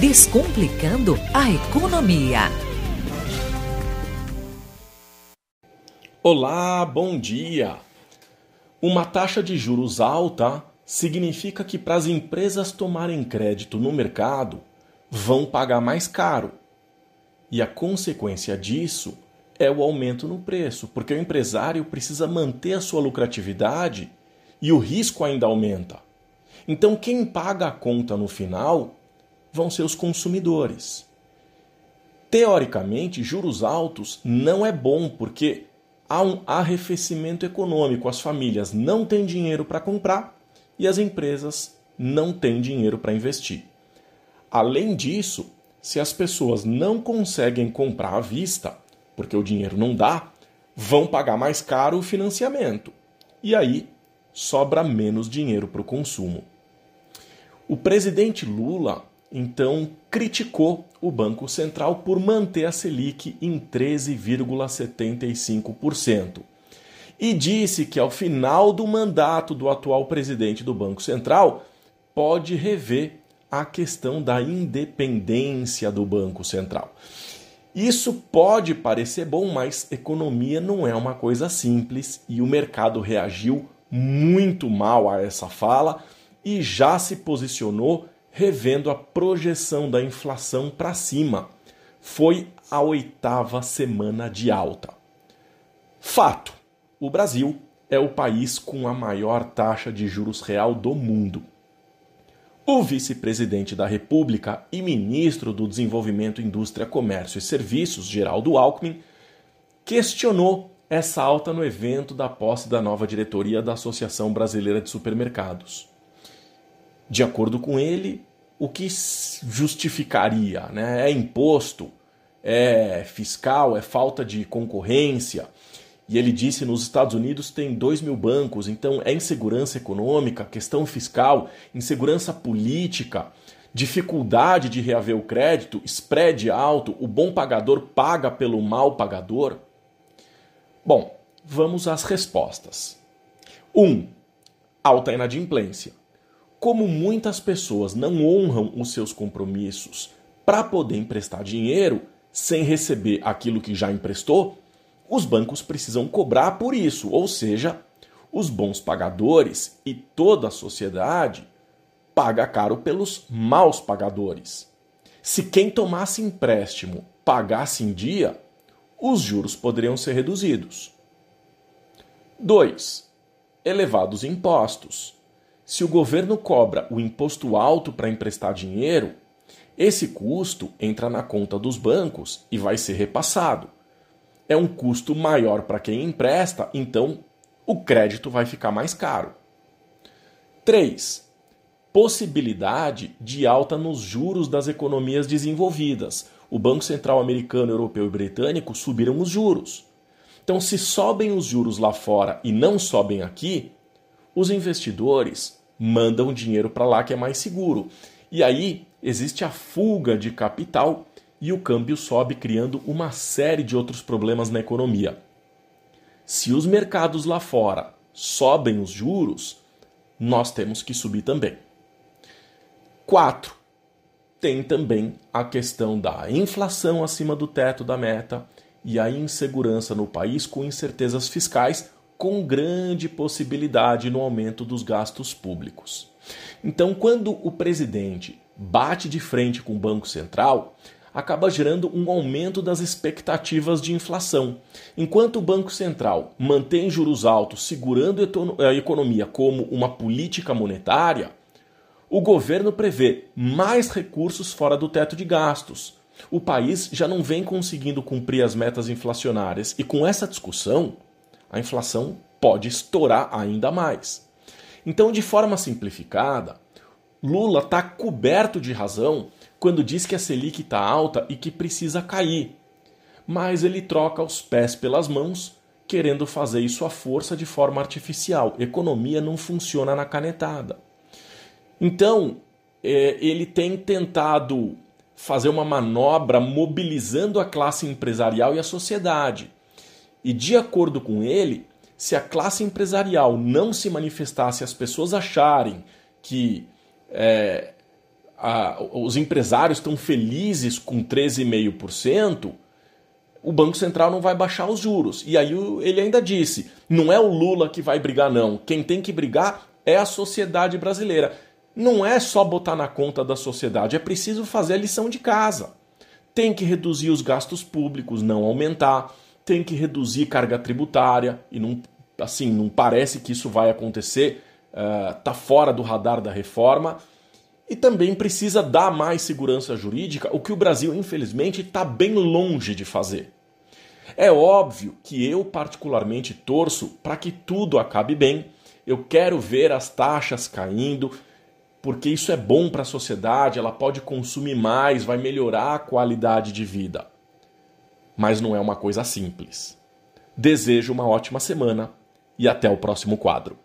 Descomplicando a Economia. Olá, bom dia! Uma taxa de juros alta significa que para as empresas tomarem crédito no mercado vão pagar mais caro. E a consequência disso é o aumento no preço, porque o empresário precisa manter a sua lucratividade e o risco ainda aumenta. Então, quem paga a conta no final vão ser os consumidores. Teoricamente, juros altos não é bom porque há um arrefecimento econômico. As famílias não têm dinheiro para comprar e as empresas não têm dinheiro para investir. Além disso, se as pessoas não conseguem comprar à vista, porque o dinheiro não dá, vão pagar mais caro o financiamento. E aí sobra menos dinheiro para o consumo. O presidente Lula, então, criticou o Banco Central por manter a Selic em 13,75% e disse que ao final do mandato do atual presidente do Banco Central pode rever a questão da independência do Banco Central. Isso pode parecer bom, mas economia não é uma coisa simples e o mercado reagiu muito mal a essa fala e já se posicionou revendo a projeção da inflação para cima. Foi a oitava semana de alta. Fato: o Brasil é o país com a maior taxa de juros real do mundo. O vice-presidente da República e ministro do Desenvolvimento, Indústria, Comércio e Serviços, Geraldo Alckmin, questionou essa alta no evento da posse da nova diretoria da Associação Brasileira de Supermercados. De acordo com ele, o que justificaria? Né? É imposto? É fiscal? É falta de concorrência? E ele disse nos Estados Unidos tem 2 mil bancos, então é insegurança econômica, questão fiscal, insegurança política, dificuldade de reaver o crédito, spread alto, o bom pagador paga pelo mal pagador. Bom, vamos às respostas. 1. Um, alta inadimplência. Como muitas pessoas não honram os seus compromissos para poder emprestar dinheiro sem receber aquilo que já emprestou, os bancos precisam cobrar por isso, ou seja, os bons pagadores e toda a sociedade paga caro pelos maus pagadores. Se quem tomasse empréstimo pagasse em dia, os juros poderiam ser reduzidos. 2. Elevados impostos. Se o governo cobra o imposto alto para emprestar dinheiro, esse custo entra na conta dos bancos e vai ser repassado. É um custo maior para quem empresta, então o crédito vai ficar mais caro. 3. Possibilidade de alta nos juros das economias desenvolvidas, o Banco Central americano, europeu e britânico subiram os juros. Então, se sobem os juros lá fora e não sobem aqui, os investidores mandam dinheiro para lá que é mais seguro. E aí existe a fuga de capital e o câmbio sobe, criando uma série de outros problemas na economia. Se os mercados lá fora sobem os juros, nós temos que subir também. 4 tem também a questão da inflação acima do teto da meta e a insegurança no país com incertezas fiscais, com grande possibilidade no aumento dos gastos públicos. Então, quando o presidente bate de frente com o Banco Central, acaba gerando um aumento das expectativas de inflação. Enquanto o Banco Central mantém juros altos, segurando a economia como uma política monetária, o governo prevê mais recursos fora do teto de gastos. O país já não vem conseguindo cumprir as metas inflacionárias e com essa discussão, a inflação pode estourar ainda mais. Então, de forma simplificada, Lula está coberto de razão quando diz que a Selic está alta e que precisa cair. Mas ele troca os pés pelas mãos, querendo fazer isso à força de forma artificial. Economia não funciona na canetada. Então, é, ele tem tentado fazer uma manobra mobilizando a classe empresarial e a sociedade. E, de acordo com ele, se a classe empresarial não se manifestasse, as pessoas acharem que é, a, os empresários estão felizes com 13,5%, o Banco Central não vai baixar os juros. E aí ele ainda disse: não é o Lula que vai brigar, não. Quem tem que brigar é a sociedade brasileira. Não é só botar na conta da sociedade, é preciso fazer a lição de casa. Tem que reduzir os gastos públicos, não aumentar. Tem que reduzir carga tributária e não, assim, não parece que isso vai acontecer. Uh, tá fora do radar da reforma e também precisa dar mais segurança jurídica, o que o Brasil, infelizmente, está bem longe de fazer. É óbvio que eu, particularmente, torço para que tudo acabe bem. Eu quero ver as taxas caindo, porque isso é bom para a sociedade, ela pode consumir mais, vai melhorar a qualidade de vida. Mas não é uma coisa simples. Desejo uma ótima semana e até o próximo quadro.